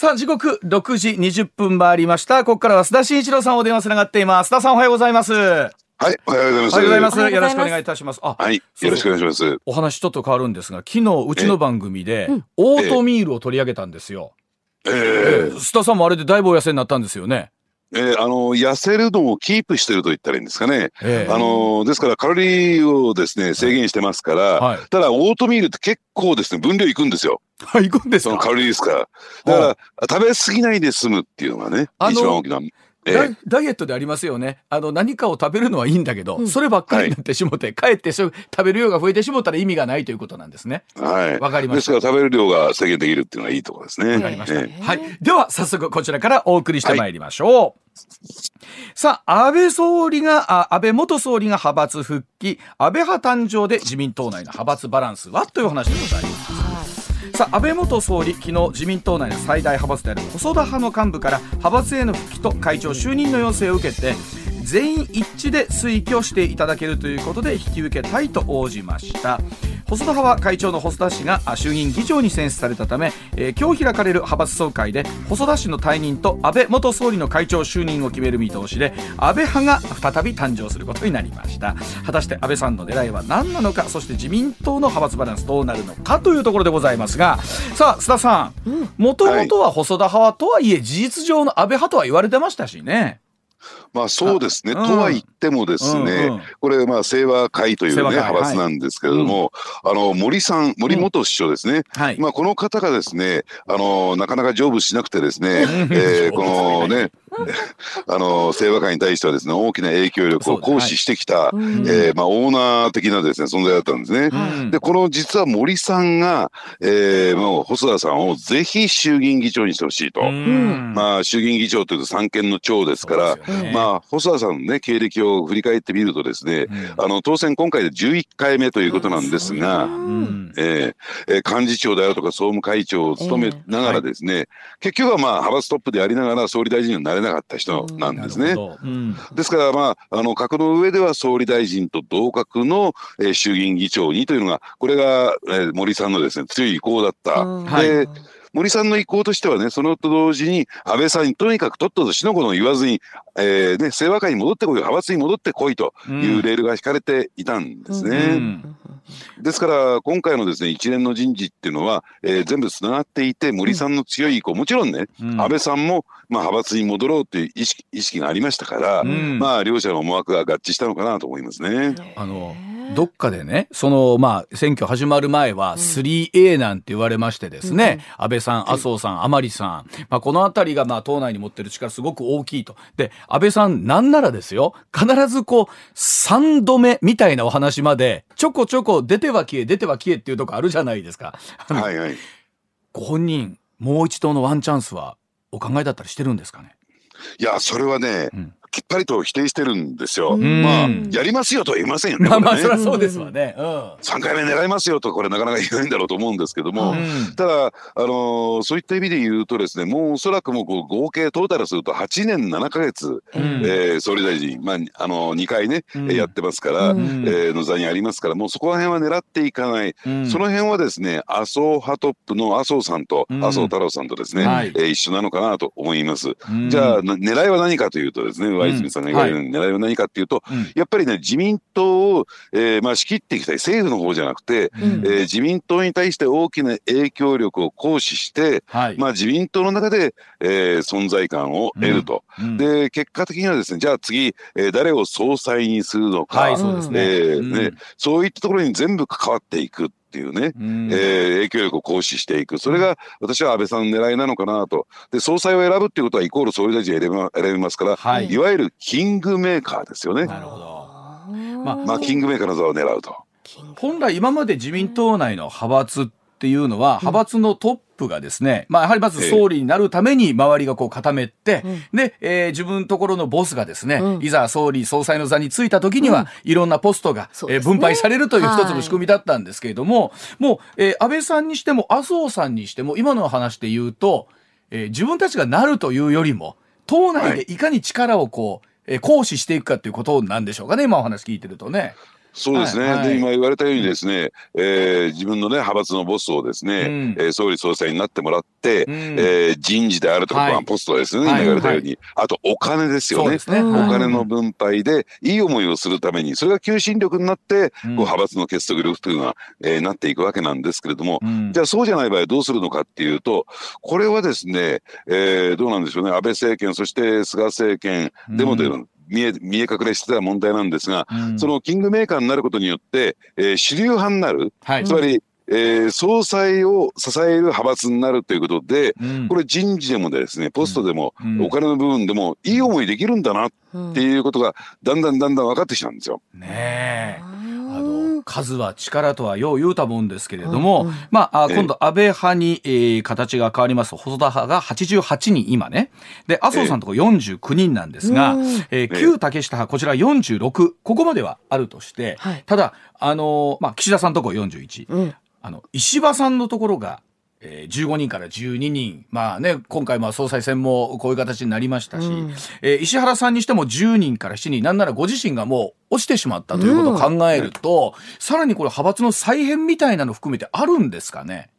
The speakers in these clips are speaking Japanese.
さあ、時刻6時20分回りました。ここからは須田慎一郎さんお電話つながっています。須田さんおはようございます。おはい、おはようございます。おはようございますよろしくお願いいたします。あ、はい、よろしくお願いします。お話ちょっと変わるんですが、昨日うちの番組でオートミールを取り上げたんですよ。ええーー須田さんもあれでだいぶお痩せになったんですよね。えーあの、痩せるのをキープしてると言ったらいいんですかね。ええあの、ですからカロリーをですね、制限してますから、はいただオートミールって結構ですね、分量いくんですよ。はい、行くんですか？そのカロリーですから。だから、食べ過ぎないで済むっていうのがね、一番大きな。えダイエットでありますよね。あの、何かを食べるのはいいんだけど、そればっかりになってしもて、かえって食べる量が増えてしもったら意味がないということなんですね。はい。わかりましたですから食べる量が制限できるっていうのがいいところですね。わかりました。ええはい。では、早速こちらからお送りしてまいりましょう。さあ、安倍総理が、あ安倍元総理が派閥復帰、安倍派誕生で自民党内の派閥バランスは？というお話でございます。さあ安倍元総理、昨日自民党内の最大派閥である細田派の幹部から派閥への復帰と会長就任の要請を受けて全員一致で推挙していただけるということで引き受けたいと応じました。細田派は会長の細田氏があ衆議院議長に選出されたため、えー今日開かれる派閥総会で細田氏の退任と安倍元総理の会長就任を決める見通しで安倍派が再び誕生することになりました。果たして安倍さんの狙いは何なのかそして自民党の派閥バランスどうなるのかというところでございますがさあ須田さん。もともとは細田派はとはいえ事実上の安倍派とは言われてましたしね。まあそうですね。とは言ってもですね、うんうん。これまあ清和会というね派閥なんですけれども、あの森さん、森元首相ですね。はい。まあこの方がですね、あのなかなか成仏しなくてですね、えーこのね、あの清和会に対してはですね大きな影響力を行使してきた、えーまあオーナー的なですね存在だったんですね。うん。でこの実は森さんが、えーもう細田さんをぜひ衆議院議長にしてほしいと。うん。まあ、衆議院議長というと三権の長ですから、ね。まあ、細田さんのね、経歴を振り返ってみるとですね、あの、当選今回で11回目ということなんですが、うん。えーえー幹事長であるとか総務会長を務めながらですね、結局はまあ派閥トップでありながら総理大臣になれなかった人なんですね。うん。ですからまあ、あの、格の上では総理大臣と同格の、えー衆議院議長にというのが、これが、えー森さんのですね、強い意向だった。はい。で、森さんの意向としてはね、そのと同時に、安倍さんにとにかくとっととしのごの言わずに、えーね、清和会に戻ってこい、派閥に戻ってこいというレールが引かれていたんですね。うんですから、今回のですね、一連の人事っていうのは、えー全部つながっていて、森さんの強い意向、もちろんね、うん。安倍さんも、まあ、派閥に戻ろうという意識意識がありましたから、ん。まあ、両者の思惑が合致したのかなと思いますね。あのどっかでねそのまあ選挙始まる前は 3A なんて言われましてですね、安倍さん麻生さん甘利さん、まあ、この辺りがまあ党内に持ってる力すごく大きいと。で安倍さんなんならですよ必ずこう3度目みたいなお話までちょこちょこ出ては消え出ては消えっていうとこあるじゃないですか。はいはい。ご本人もう一度のワンチャンスはお考えだったりしてるんですかね？いや、それはね、んきっぱりと否定してるんですよ。ん。まあ、やりますよとは言いませんよね。まあまあそりゃそうですわね。うん。3回目狙いますよとこれなかなか言えないんだろうと思うんですけども、うん。ただ、あのーそういった意味で言うとですねもうおそらくもう合計トータルすると8年7ヶ月、ん。えー総理大臣、まああの2回ね、うん。やってますから、ん。えーの座にありますからもうそこら辺は狙っていかない、うん。その辺はですね麻生派トップの麻生さんと、うん。麻生太郎さんとですね、はい。えー一緒なのかなと思います。うん。じゃあな狙いは何かというとですね上泉さん。が言われる狙いは何かっていうと、うん。やっぱりね自民党を、えーまあ、仕切っていきたい。政府の方じゃなくて、うん。えー自民党に対して大きな影響力を行使して、はい。まあ、自民党の中で、えー存在感を得ると。うん。で結果的にはですねじゃあ次、えー誰を総裁にするのか、はいそうですね。えそういったところに全部関わっていくっていうね、うん。えー影響力を行使していく、それが私は安倍さんの狙いなのかなと、で総裁を選ぶっていうことは、イコール総理大臣を選びま選びますから、はい。い、わゆるキングメーカーですよね、なるほど。まあまあ、キングメーカーの座を狙うと。本来今まで自民党内の派閥っていうのは派閥のトップがですね、まあやはりまず総理になるために周りがこう固めて、で、えー自分のところのボスがですね、いざ総理総裁の座についた時には、いろんなポストが、えー分配されるという一つのはい仕組みだったんですけれども、もう、えー安倍さんにしても麻生さんにしても今の話で言うと、えー自分たちがなるというよりも党内でい。かに力をこう、えー行使していくかということなんでしょうかね今お話聞いてるとね。そうですね、はいはい。で今言われたようにですね、えー自分のね派閥のボスをですね、うん。えー総理総裁になってもらって、うん。えー人事であるとか、はい。まあポストですよね、はい。今言われたように、あとお金ですよね。ね。お金の分配でいい思いをするためにそれが求心力になって、うん。こう派閥の結束力というのは、えーなっていくわけなんですけれども、うん。じゃあそうじゃない場合はどうするのかっていうとこれはですね、えーどうなんでしょうね。安倍政権そして菅政権でもで、うん見え見え隠れしてた問題なんですが、うん。そのキングメーカーになることによって、えー主流派になる、はい。つまり、えー総裁を支える派閥になるということで、うん。これ人事でもですね、ポストでも、うん。お金の部分でも、いい思いできるんだなっうんていうことが、だんだんだんだん分かってきたんですよ。ねえ。数は力とはよう言うたもんですけれども、うんうん。まあ今度安倍派に、えー形が変わります。細田派が88人今ね。で麻生さんのところ49人なんですが、うん。えー旧竹下派こちら46ここまではあるとして、はい。ただあのーまあ岸田さんのところ41、うん。あの石破さんのところが、えー15人から12人。まあね今回まあ総裁選もこういう形になりましたし、うん。えー石原さんにしても10人から7人。なんならご自身がもう落ちてしまったということを考えると、さらにこれ派閥の再編みたいなの含めてあるんですかね？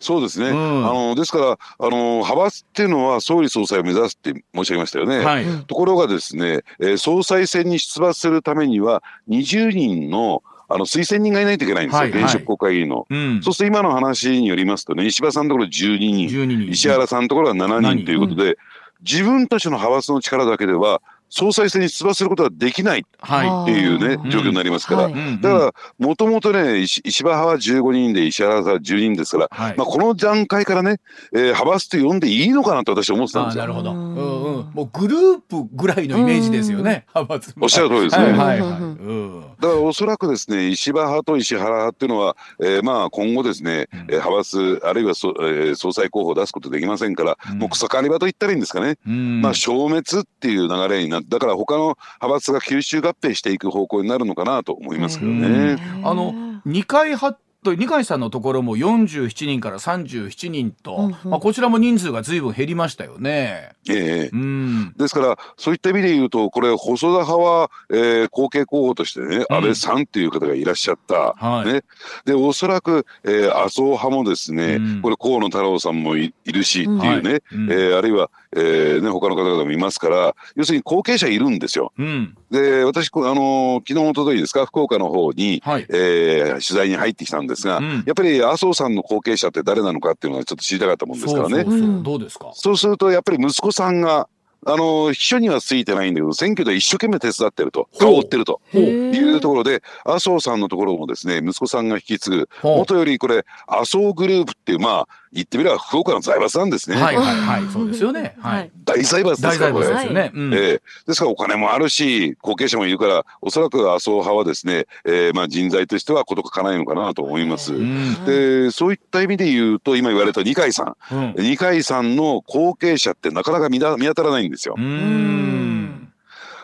そうですね。うん。あのですから、あの派閥っていうのは総理総裁を目指すって申し上げましたよね。はい、ところがですね、えー総裁選に出馬するためには、20人のあの推薦人がいないといけないんですよ、はいはい。現職国会議員の。うん、そうすると今の話によりますとね、石破さんのところ12人、12人。石原さんのところは7人ということで、自分たちの派閥の力だけでは、総裁選に出馬することができないっはていうねあー、状況になりますから、はいい、うん。だから、もともとね、石石破派は15人で、石原さんは10人ですから、はい。まあ、この段階からね、えー派閥と呼んでいいのかなと私は思ってたんですよ。なるほど、ううんんうん、もうグループぐらいのイメージですよね、派閥おっしゃる通りですね。はいはいだからおそらくですね、石破派と石原派っていうのは、えーまあ今後ですね、うん。えー派閥、あるいはそ、えー総裁候補を出すことできませんから、うん。もう草刈り場と言ったらいいんですかね。うん。まあ消滅っていう流れになって、だから他の派閥が吸収合併していく方向になるのかなと思いますけどね。うん。あの二階派と二階さんのところも47人から37人と、うんうん。まあ、こちらも人数がずいぶん減りましたよね。ええ。うん。ですから、そういった意味で言うと、これ、細田派は、えー後継候補としてね、うん。安倍さんっていう方がいらっしゃった。はい。ね。で、おそらく、えー麻生派もですね、うん。これ、河野太郎さんもいいるしっていうね、はい。うん。えーあるいは、えーね、他の方々もいますから、要するに後継者いるんですよ。うん。で、私、こあのー昨日、おとといですか、福岡の方に、はい。えー取材に入ってきたんですが、うん。やっぱり麻生さんの後継者って誰なのかっていうのはちょっと知りたかったもんですからね。どうですか？そうすると、やっぱり息子さんが、あの、秘書にはついてないんだけど、選挙で一生懸命手伝ってると、顔を追ってると。へいうーところで、麻生さんのところもですね、息子さんが引き継ぐ、ほう。元よりこれ、麻生グループっていう、まあ、言ってみれば福岡の財閥なんですね。はいはいはい。そうですよね。はい。大財閥で大すから、これ。財閥ですよね、うん。ええ。ですからお金もあるし、後継者もいるから、おそらく麻生派はですね、えーまあ人材としては事欠かないのかなと思います。うん。で、そういった意味で言うと、今言われた二階さん。うん。二階さんの後継者ってなかなか見だ見当たらないんですよ。う。ん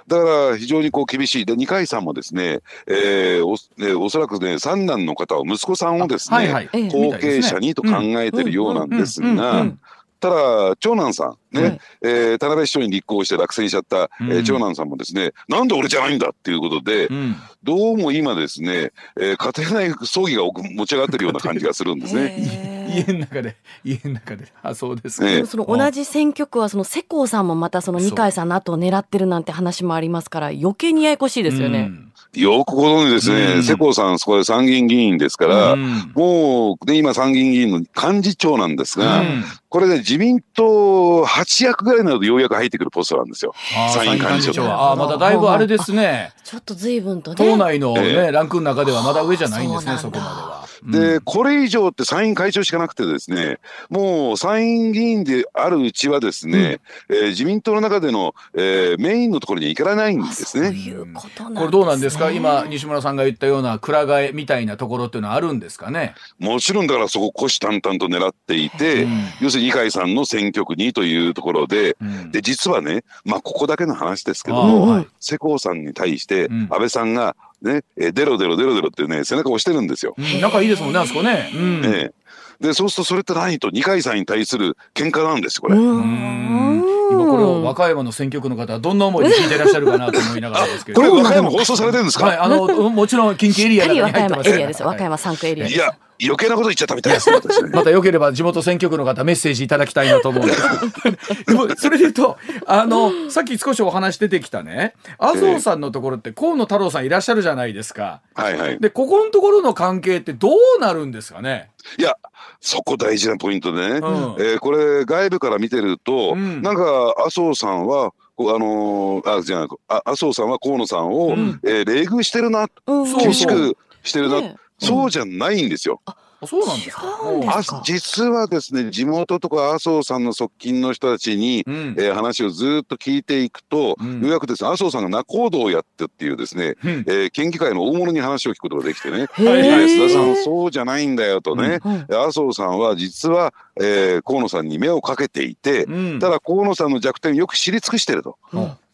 だから非常にこう厳しい。で、二階さんもですね、えーおえーおそらくね、三男の方は息子さんをですね、はいはい。ええ。後継者にと考えてるようなんですがうん、ただ、長男さん、ね、はい。えー田辺市長に立候補して落選しちゃった、えーうん。長男さんもですね、なんで俺じゃないんだっていうことで、うん。どうも今ですね、えー家庭内葬儀が持ち上がってるような感じがするんですね。家の中で 家の中であそうですか、ええでもその同じ選挙区はその世耕さんもまたその二階さんの後を狙ってるなんて話もありますから余計にややこしいですよね。うん。よくご存知ですね、うん。世耕さん、そこで参議院議員ですから、うん。もう、ね、今参議院議員の幹事長なんですが、うん。これね、自民党8役ぐらいになるとようやく入ってくるポストなんですよ。あー参院幹事長は。あーまだだいぶあれですね。ちょっと随分とね。党内のね、えランクの中ではまだ上じゃないんですねそこまでは。で、これ以上って参院会長しかなくてですね、もう参院議員であるうちはですね、えー自民党の中での、えーメインのところに行かないんあですね。いうことなんですね。これどうなんですか？今西村さんが言ったような蔵替えみたいなところっていうのはあるんですかね？もちろんだからそこ虎視眈々と狙っていて、うん。要するに二階さんの選挙区にというところで、うん。で、実はね、まあここだけの話ですけども、はい。世耕さんに対してうん。安倍さんがね、えー出ろ出ろ出ろ出ろってね、背中を押してるんですよ。うん仲いいですもんねあそこね。うんええでそうするとそれって何と二階さんに対する喧嘩なんですこれ。うん今これを和歌山の選挙区の方はどんな思いで聞いていらっしゃるかなと思いながらですけれこどれ和歌山放送されてるんですか、はい、あのもちろん近畿エリアに入ってますり和歌山エリアです。和歌山3区エリアです。いや余計なこと言っちゃったみたいですねまた良ければ地元選挙区の方メッセージいただきたいなと思うんです。でもそれで言うとあのさっき少しお話出てきたね。麻生さんのところって河野太郎さんいらっしゃるじゃないですか。はいはい。でここのところの関係ってどうなるんですかね？いやそこ大事なポイントでね、うん。えーこれ外部から見てると、うん。なんか麻生さんはあのーあじゃああ麻生さんは河野さんを、ん。えー冷遇してるな。うん。そう厳しくしてるな、ねそうじゃないんですよ。あそうなんですか？実はですね地元とか麻生さんの側近の人たちに、うん。えー話をずっと聞いていくと、うん。ようやくです。ね麻生さんが仲人をやってっていうですね、うん。えー県議会の大物に話を聞くことができてね、へー。はいはい須田さんそうじゃないんだよとね、うん。麻生さんは実は、えー河野さんに目をかけていて、うん。ただ河野さんの弱点をよく知り尽くしてると。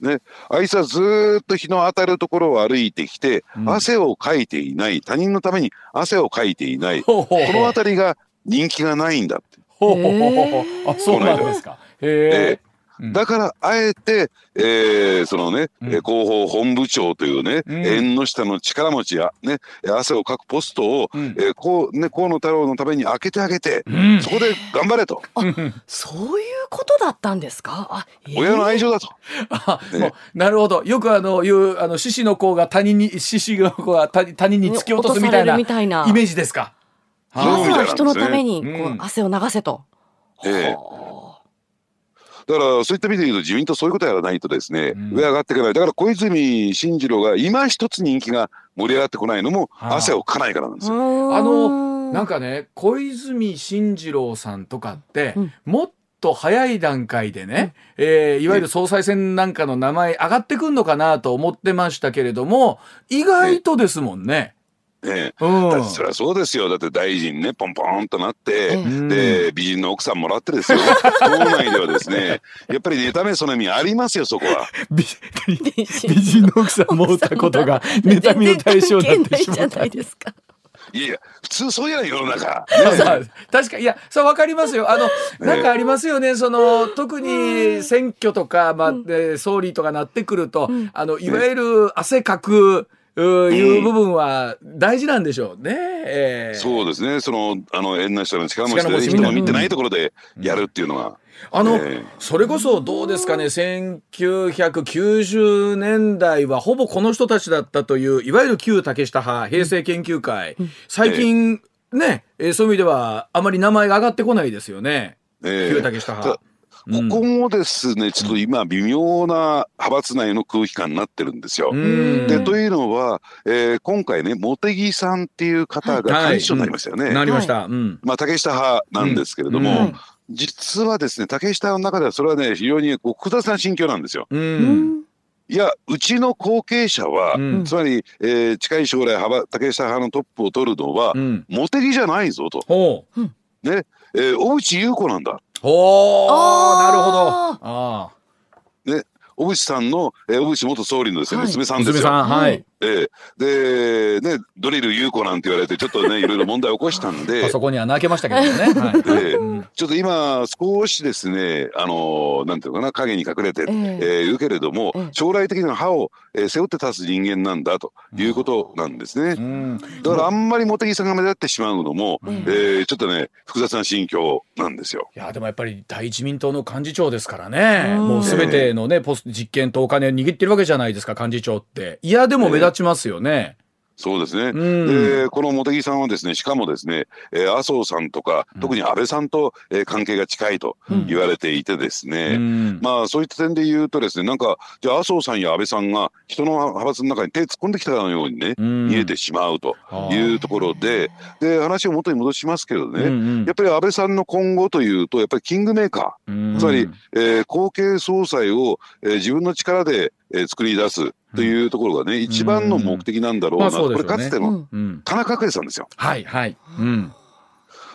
うんね、あいつはずーっと日の当たるところを歩いてきて、うん。汗をかいていない。他人のために汗をかいていない。こほうほうほう。の辺りが人気がないんだって。ほうほうほうほう。あそうなんですか。へえうんだからあえて、えーそのね、うん。えー広報本部長というね、うん。縁の下の力持ちや、ね、汗をかくポストを、うん。えーこうね、河野太郎のために開けてあげて、うん。そこで頑張れと、そういうことだったんですか？あ、えー。親の愛情だと。あねもうなるほど。よくあのいうあの獅子の子が他人に獅子の子が他他人に突き落とすみたいな落とされるみたいな。イメージですか？そうまずは人のためにこううん。汗を流せと。ええ。はだからそういった意味で言うと自民党そういうことやらないとですね、うん。上上がっていかない。だから小泉進次郎が今一つ人気が盛り上がってこないのもはあ。汗をかないからなんですあよ。あののなんかね小泉進次郎さんとかって、うん。もっと早い段階でね、えーいわゆる総裁選なんかの名前上がってくんのかなと思ってましたけれども意外とですもんね。ね。うん。だってそりゃそうですよ。だって大臣ねポンポンとなって、ええうん。で美人の奥さんもらってですよ。党内ではですね。やっぱり妬めその意味ありますよそこは。美 美人の奥さん持ったことが妬みの対象になってしまったいじゃない。ですか。いやいや普通そうじゃない世の中。さ確かいやそうわかりますよ。あのなんかありますよね。その特に選挙とか、まあえー総理とかなってくると、うん。あのいわゆる汗かくういう部分は大事なんでしょうね。えーそうですね。そのあの縁な人の力持ちで人が見てないところでやるっていうのは。あの、ええ。それこそどうですかね。1990年代はほぼこの人たちだったといういわゆる旧竹下派平成研究会、最近ね、えーそういう意味ではあまり名前が上がってこないですよね、ええ。旧竹下派。ここもですね、ちょっと今微妙な派閥内の空気感になってるんですよ。うん。でというのは、えー今回ね茂木さんっていう方が幹事長になりましたよね。なりました。うん。まあ、竹下派なんですけれども、うん。実はですね竹下の中ではそれはね非常にこう複雑な心境なんですよ。ううん。んいやうちの後継者は、うん。つまり、えー近い将来派竹下派のトップを取るのは、うん。茂木じゃないぞと、ね。えー小渕優子なんだ。ほうなるほど。ああ小渕さんの、えー小渕元総理のですね、はい娘さんですよ。娘さんはい。ええ。でねドリル優子なんて言われてちょっとね いろいろ問題起こしたんで。あそこには泣けましたけどね。はい。ちょっと今少しですねあのなんていうのかな影に隠れて、ええ。えーいるけれども、ええ。将来的な歯を、えー背負って立つ人間なんだということなんですね。うん。だからあんまり茂木さんが目立ってしまうのも、うん。えーちょっとね複雑な心境なんですよ。いやでもやっぱり大自民党の幹事長ですからね、うん。もうすべてのね、ポス実権とお金を握ってるわけじゃないですか幹事長って。いやでも目立ちますよね。そうですね。うん。でこの茂木さんはですねしかもですね、えー麻生さんとか特に安倍さんと、えー関係が近いと言われていてですね、うん。まあそういった点で言うとですねなんかじゃあ麻生さんや安倍さんが人の派閥の中に手突っ込んできたかのようにね、うん。見えてしまうというところでで話を元に戻しますけどね、うんうん。やっぱり安倍さんの今後というとやっぱりキングメーカうん。ーつまり、えー後継総裁を、えー自分の力で、えー作り出すというところがね、一番の目的なんだろうな、これかつての田中圭さんですよ。はいはい、うん。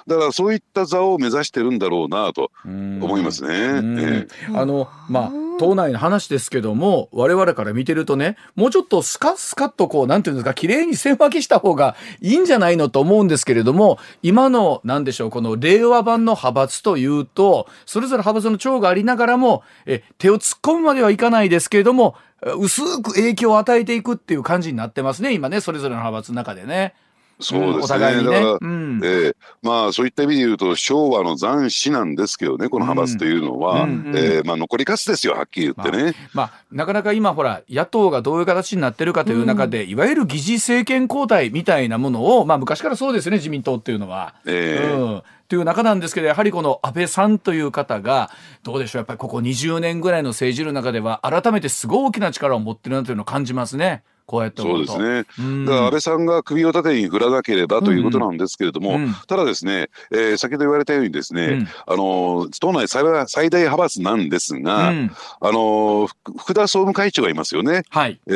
だからそういった座を目指してるんだろうなとうん。思いますね。あのまあ党内の話ですけども、我々から見てるとね、もうちょっとスカスカッとこう、なんていうんですか、綺麗に線分けした方がいいんじゃないのと思うんですけれども、今の、なんでしょう、この令和版の派閥というと、それぞれ派閥の長がありながらも、え、手を突っ込むまではいかないですけれども、薄く影響を与えていくっていう感じになってますね、今ね、それぞれの派閥の中でね。そうですね。ね。だから、うん、えー、まあそういった意味で言うと昭和の残死なんですけどねこの派閥というのは、うんうん、えー、まあ残りかすですよはっきり言ってね。まあ、まあ、なかなか今ほら野党がどういう形になってるかという中で、うん、いわゆる疑似政権交代みたいなものをまあ昔からそうですね自民党っていうのは。えー、うんという中なんですけどやはりこの安倍さんという方がどうでしょうやっぱりここ20年ぐらいの政治の中では改めてすごい大きな力を持ってるなというのを感じますね。こうやってそうですね、うん、だから安倍さんが首を縦に振らなければということなんですけれども、うん、ただですね、えー、先ほど言われたようにですね、うん、あの党内最最大派閥なんですが、あの福田総務会長がいますよね、はい。え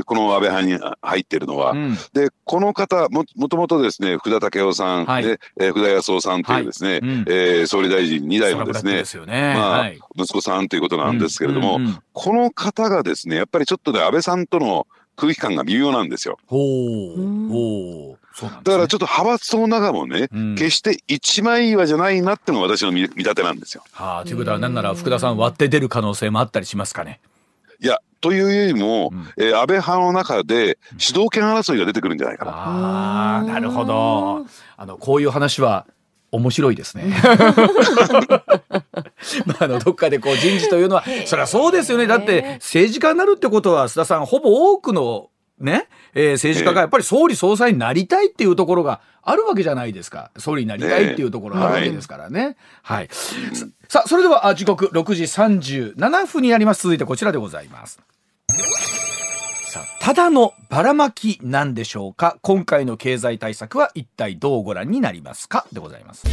ー、この安倍派に入っているのは。でこの方ももともとですね福田赳夫さん、はい、で、えー、福田康夫さんというですね、はい、えー、総理大臣2代のですね、ね、まあ、はい、息子さんということなんですけれども、この方がですねやっぱりちょっとね安倍さんとの空気感が微妙なんですよ。ほうほうだからちょっと派閥の中もね、うん、決して一枚岩じゃないなってのが私の見立てなんですよ。はあ、ということは何なら福田さん割って出る可能性もあったりしますかね。いやというよりも、うん、えー、安倍派の中で主導権争いが出てくるんじゃないかな。ああなるほど。あのこういう話は面白いですね。まあ、あのどっかでこう人事というのは そりゃそうですよね。だって政治家になるってことは須田さんほぼ多くのね、えー、政治家がやっぱり総理総裁になりたいっていうところがあるわけじゃないですか。総理になりたいっていうところがあるわけですからね。はい、はい、さあそれでは時刻6時37分になります。続いてこちらでございます。さあただのばらまきなんでしょうか？今回の経済対策は一体どうご覧になりますか？でございます。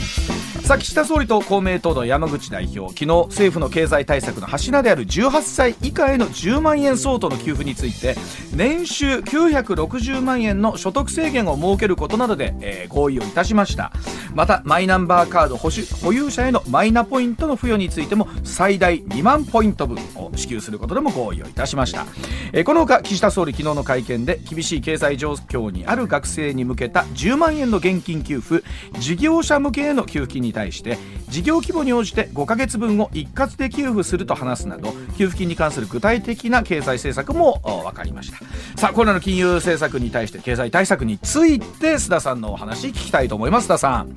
さあ岸田総理と公明党の山口代表昨日政府の経済対策の柱である18歳以下への10万円相当の給付について年収960万円の所得制限を設けることなどで、えー、合意をいたしました。またマイナンバーカード保保有者へのマイナポイントの付与についても最大2万ポイント分を支給することでも合意をいたしました、えー、このほか岸田総理昨日の会見で厳しい経済状況にある学生に向けた10万円の現金給付事業者向けへの給付金に対して事業規模に応じて5か月分を一括で給付すると話すなど給付金に関する具体的な経済政策も分かりました。さあこれらの金融政策に対して経済対策について須田さんのお話聞きたいと思います。須田さん。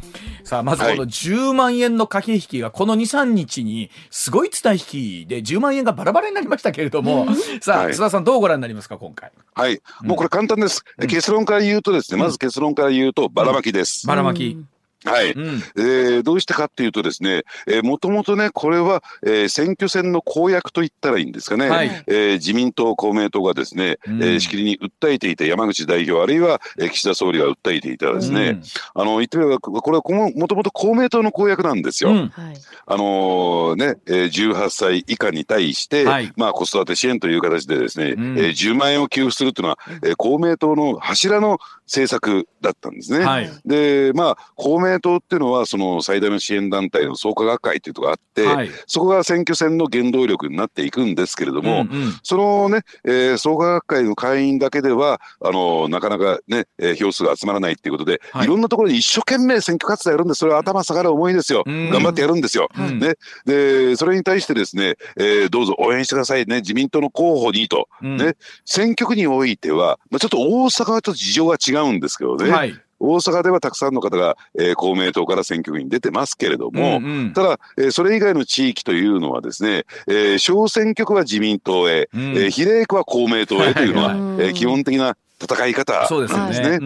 さあまずこの10万円の駆け引きがこの23日にすごい伝え引きで10万円がバラバラになりましたけれども、さあ、須田さんどうご覧になりますか今回？はい、もうこれ簡単です、うん、結論から言うとですねまず結論から言うとばらまきです、ばらまきはい、うん、えー、どうしてかっていうとですね、えー、もともとね、これは、えー、選挙戦の公約と言ったらいいんですかね、はい、えー、自民党、公明党がですね、うん、えー、しきりに訴えていた山口代表、あるいは、えー、岸田総理が訴えていたですね、うん、あの、言ってみれば、これはもともと公明党の公約なんですよ。うん、あのー、ね、えー、18歳以下に対して、はい、まあ、子育て支援という形でですね、うん、えー、10万円を給付するというのは、えー、公明党の柱の政策だったんですね。はい、で、まあ、公明党っていうのは、その最大の支援団体の創価学会っていうとこがあって、はい、そこが選挙戦の原動力になっていくんですけれども、うんうん、そのね、えー、創価学会の会員だけでは、あのなかなかね、えー、票数が集まらないっていうことで、はい、いろんなところに一生懸命選挙活動やるんで、それは頭下がる思いですよ。うん、頑張ってやるんですよ。うん、ね。で、それに対してですね、えー、どうぞ応援してくださいね、自民党の候補にと、うん、ね、選挙区においては、まあ、ちょっと大阪はちょっと事情が違うんですけどね、はい、大阪ではたくさんの方が、えー、公明党から選挙区に出てますけれども、うんうん、ただ、えー、それ以外の地域というのはですね、えー、小選挙区は自民党へ、うん、えー、比例区は公明党へというのは、えー、基本的な戦い方なんですね。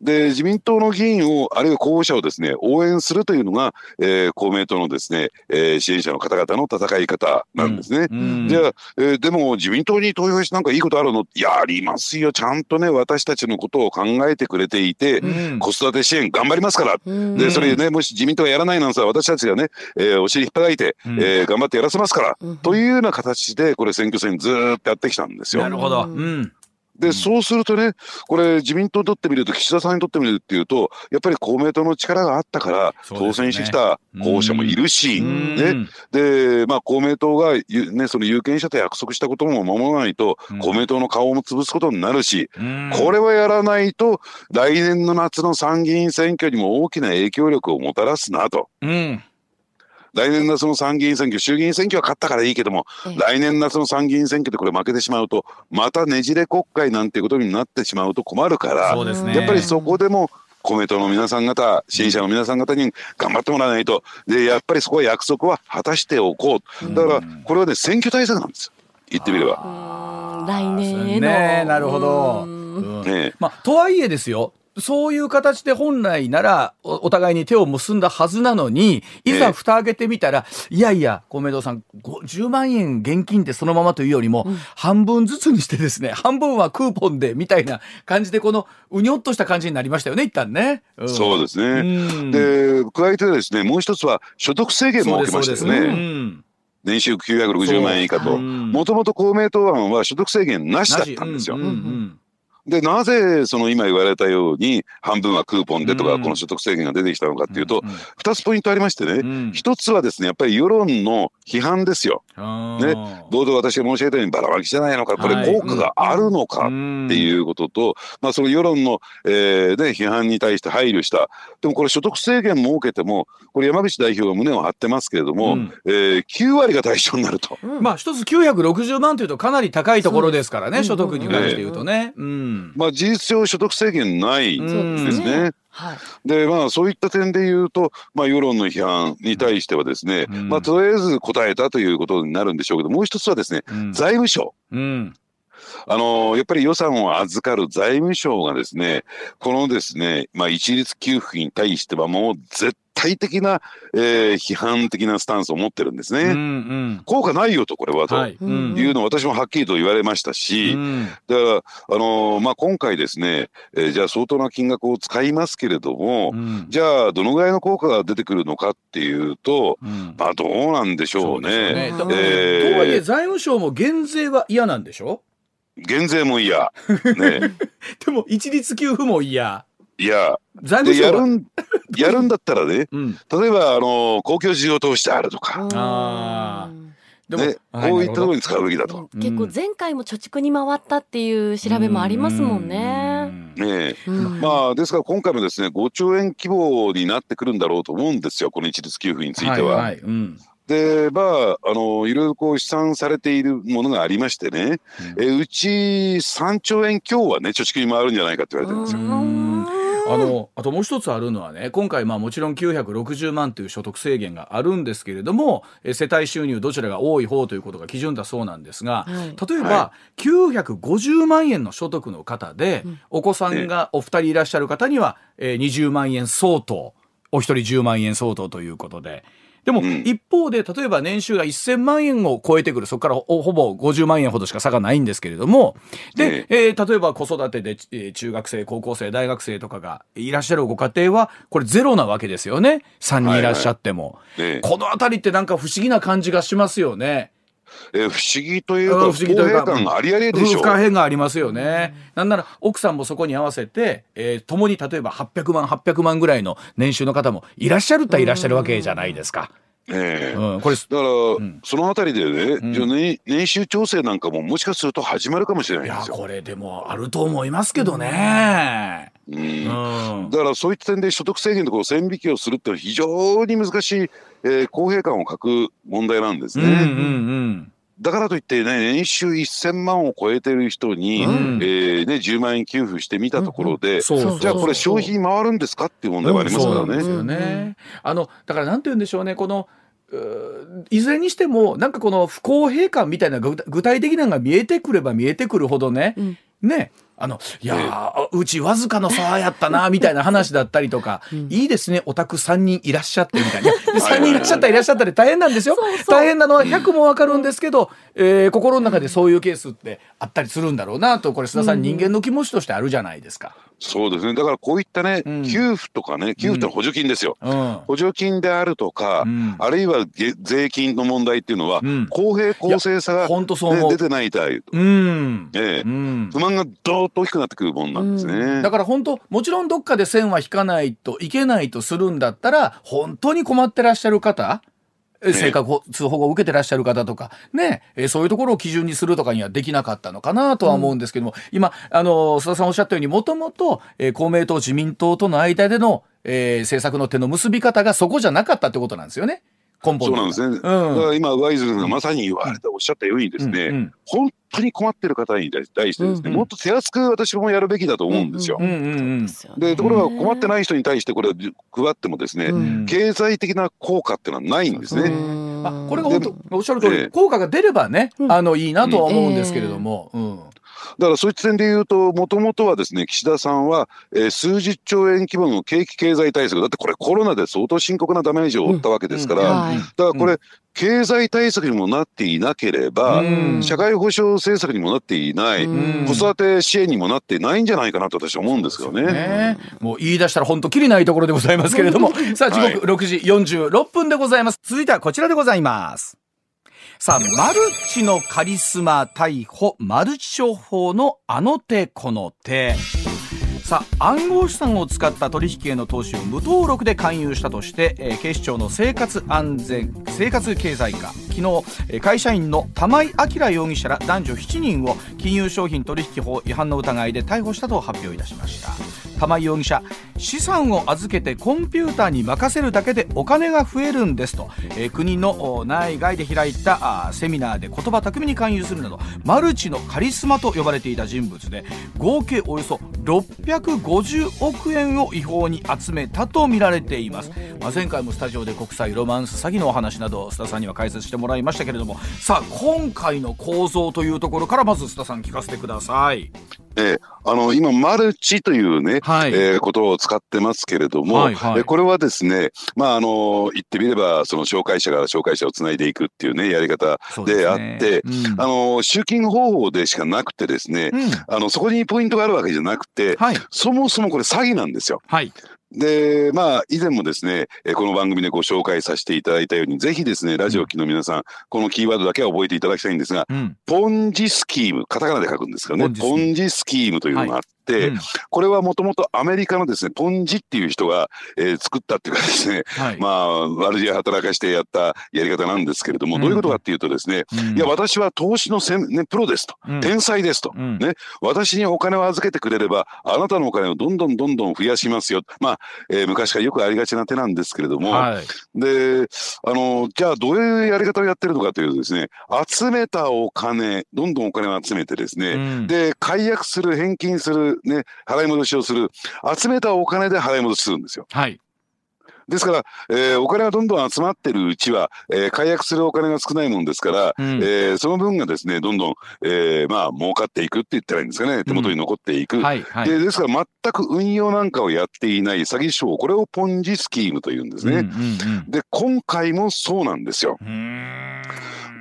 で自民党の議員をあるいは候補者をですね応援するというのが、えー、公明党のですね、えー、支援者の方々の戦い方なんですね。うん。うん、じゃあ、えー、でも自民党に投票してなんかいいことあるの？いやありますよ。ちゃんとね私たちのことを考えてくれていて、うん、子育て支援頑張りますから、でそれねもし自民党がやらないなんて私たちがね、えー、お尻引っ叩いて、うん、えー、頑張ってやらせますから、というような形でこれ選挙戦ずっとやってきたんですよ。なるほど、うんで、そうするとね、これ自民党にとってみると、岸田さんにとってみるっていうと、やっぱり公明党の力があったから、当選してきた候補者もいるし、うん。ね、で、まあ公明党がゆ、ね、その有権者と約束したことも守らないと、うん。公明党の顔も潰すことになるし、うん。これはやらないと、来年の夏の参議院選挙にも大きな影響力をもたらすなと。うん来年夏の参議院選挙、衆議院選挙は勝ったからいいけども、ええ。来年夏の参議院選挙でこれ負けてしまうと、またねじれ国会なんていうことになってしまうと困るから、そうですね。やっぱりそこでも公明党の皆さん方、支持者の皆さん方に頑張ってもらわないと、でやっぱりそこは約束は果たしておこう、だからこれはね、選挙対策なんです、言ってみれば。うん来年への。ね。なるほど、うん。うん。ねまあ、とはいえですよそういう形で本来ならおお互いに手を結んだはずなのにいざええ蓋開けてみたら、いやいや公明党さんご10万円現金でそのままというよりも、半分ずつにしてですね 半分はクーポンでみたいな感じでこのうにょっとした感じになりましたよね一旦ね。んそうですね。うんで、加えてですね、もう一つは所得制限そう設けましたよね。うん年収960万円以下と。もともと公明党案は所得制限なしだったんですよ。うんうんで、なぜその今言われたように半分はクーポンでとか、うんこの所得制限が出てきたのかっていうとうんうん、二つポイントありましてね。うん一つはですね、やっぱり世論の批判ですよ。あねー冒頭私が申し上げたようにばらまきじゃないのか、これはい効果があるのかっうんていうことと、まあその世論の、えーね、批判に対して配慮した。でもこれ所得制限設けても、これ山口代表が胸を張ってますけれども、うんえー9割が対象になると。うんまあ一つ960万というとかなり高いところですからね、所得に関して言うとね。うん。まあ事実上所得制限ないうんですね。はい。でまあそういった点で言うと、まあ、世論の批判に対してはですね、うんまあ、とりあえず答えたということになるんでしょうけどもう一つはですねうん財務省。うん。あのやっぱり予算を預かる財務省がですね、このですね、まあ、一律給付に対してはもう絶対的な、えー批判的なスタンスを持ってるんですね。うんうん。効果ないよと、これはと。はい。うんいうのを私もはっきりと言われましたし、うんだから、あのーまあ、今回ですね、えーじゃあ相当な金額を使いますけれども、うんじゃあどのぐらいの効果が出てくるのかっていうと、うんまあどうなんでしょうね。そうねえーとはいえ財務省も減税は嫌なんでしょ？減税も嫌。ね。でも一律給付も嫌。いや、財務で、や省は。るん、やるんだったらね、うん。例えば、あのー公共事業投資であるとか、あでも、ね、はいこういったところに使うべきだと。うん結構前回も貯蓄に回ったっていう調べもありますもんね。ねうんまあ、ですから今回もですね、5兆円規模になってくるんだろうと思うんですよ、この一律給付については。はいはいうんで、まあ、あの、いろいろこう試算されているものがありましてね、えうち3兆円強はね、貯蓄に回るんじゃないかって言われてるんですよ。うんあのあともう一つあるのはね今回まあもちろん960万という所得制限があるんですけれどもえ世帯収入どちらが多い方ということが基準だそうなんですが、はい。例えば、は950万円の所得の方で、お子さんがお二人いらっしゃる方には、えー20万円相当お一人10万円相当ということで。でもうん。一方で例えば年収が1000万円を超えてくるそこからほほぼ50万円ほどしか差がないんですけれどもで、えー例えば子育てで、えー中学生高校生大学生とかがいらっしゃるご家庭はこれゼロなわけですよね。3人いらっしゃっても、ねこの辺りってなんか不思議な感じがしますよね。えー不思議というか、うん不公平感ありありでしょ不。可変がありますよね。なんなら奥さんもそこに合わせて、えー共に例えば800万800万ぐらいの年収の方もいらっしゃるったらいらっしゃるわけじゃないですか。ええ。うん、これだから、ん。そのあたりでね、ん。じゃあね年収調整なんかももしかすると始まるかもしれないですよ。これでもあると思いますけどね。うん。うん。だからそういった点で所得制限とこう線引きをするっていうのは非常に難しい、えー公平感を欠く問題なんですね。うんうんだからといってね年収1000万を超えてる人に、うん。えーね、10万円給付してみたところで、そうそうじゃあこれ消費に回るんですかっていう問題はありますからね。そうなんですよね。あのだからなんて言うんでしょうねこのいずれにしてもなんかこの不公平感みたいな具具体的なのが見えてくれば見えてくるほどね、うん。ねあのいやー、うちわずかの差やったなみたいな話だったりとか、いいですねお宅3人いらっしゃってみたいな。3 人いらっしゃったらいらっしゃったで大変なんですよ。大変なのは100もわかるんですけど、えー心の中でそういうケースってあったりするんだろうなとこれ須田さん、人間の気持ちとしてあるじゃないですか。そうですね。だからこういったね、うん。給付とかね、給付って補助金ですよ。うん。補助金であるとか、うん。あるいはげ税金の問題っていうのは、うん。公平公正さが、ね出てないという、うん。ええ。うん。不満がどーっと大きくなってくるもんなんですね。だから本当もちろんどっかで線は引かないといけないとするんだったら本当に困ってらっしゃる方え生活保護を受けてらっしゃる方とかね。えそういうところを基準にするとかにはできなかったのかなとは思うんですけども、今あの須田さんおっしゃったようにもともとえー公明党自民党との間での、えー政策の手の結び方がそこじゃなかったってことなんですよね根本そうなんですね。うん。だから今、ワイズがまさに言われておっしゃったようにですね、うんうん。本当に困ってる方に対してですね、うんうん。もっと手厚く私もやるべきだと思うんですよ。でところが困ってない人に対してこれを配ってもですね、うん。経済的な効果っていうのはないんですね。うん。あこれが本当おっしゃる通り、ええ。効果が出ればね、うん。あのいいなとは思うんですけれども、うんだからそういった点で言うと、もともとはですね、岸田さんは、えー数十兆円規模の景気経済対策、だってこれコロナで相当深刻なダメージを負ったわけですから、うん。はい。だからこれ、経済対策にもなっていなければ、うん。社会保障政策にもなっていない、うん。子育て支援にもなってないんじゃないかなと私は思うんですよね。ね。もう言い出したら本当きりないところでございますけれども。さあ時刻6時46分でございます。続いてはこちらでございますさあマルチのカリスマ逮捕マルチ商法のあの手この手。さあ暗号資産を使った取引への投資を無登録で勧誘したとして、えー警視庁の生活安全生活経済課。昨日、えー会社員の玉井明容疑者ら男女7人を金融商品取引法違反の疑いで逮捕したと発表いたしました。玉井容疑者資産を預けてコンピューターに任せるだけでお金が増えるんですと、えー国の内外で開いたセミナーで言葉巧みに勧誘するなどマルチのカリスマと呼ばれていた人物で合計およそ600 250億円を違法に集めたと見られています、まあ、前回もスタジオで国際ロマンス詐欺のお話など須田さんには解説してもらいましたけれどもさあ今回の構造というところからまず須田さん聞かせてください。えーあの今、マルチというね、はい。えーことを使ってますけれども、はいはい。えーこれはですね、まあ、あの言ってみれば、その紹介者から紹介者をつないでいくっていうね、やり方であね。って、うん。あの集金方法でしかなくてですね、うん。あのそこにポイントがあるわけじゃなくて、はい。そもそもこれ詐欺なんですよ。はいで、まあ、以前もですね、えーこの番組でご紹介させていただいたように、ぜひですね、ラジオ機の皆さん、このキーワードだけは覚えていただきたいんですが、うん。ポンジスキーム、カタカナで書くんですけどね、ポンジスキーム。ポンジスキームというのがあって、うん。これはもともとアメリカのですね、ポンジっていう人が、えー作ったっていうかですね、はい。まあ、悪知恵働かしてやったやり方なんですけれども、うん。どういうことかっていうとですね、うん。いや、私は投資のせん、ね、プロですと、うん。天才ですと、うん。ね、私にお金を預けてくれれば、あなたのお金をどんどんどんどん増やしますよ。まあ、えー昔からよくありがちな手なんですけれども、はい。で、あの、じゃあどういうやり方をやってるのかというとですね、集めたお金、どんどんお金を集めてですね、うん。で、解約する、返金する、ね、払い戻しをする、集めたお金で払い戻しするんですよ。はいですから、えーお金がどんどん集まってるうちは、えー解約するお金が少ないもんですから、うんえーその分がですね、どんどん、えーまあ、儲かっていくって言ったらいいんですかね、手元に残っていく。はいはいでですから、全く運用なんかをやっていない詐欺商、これをポンジスキームというんですね。うんうんで、今回もそうなんですよ。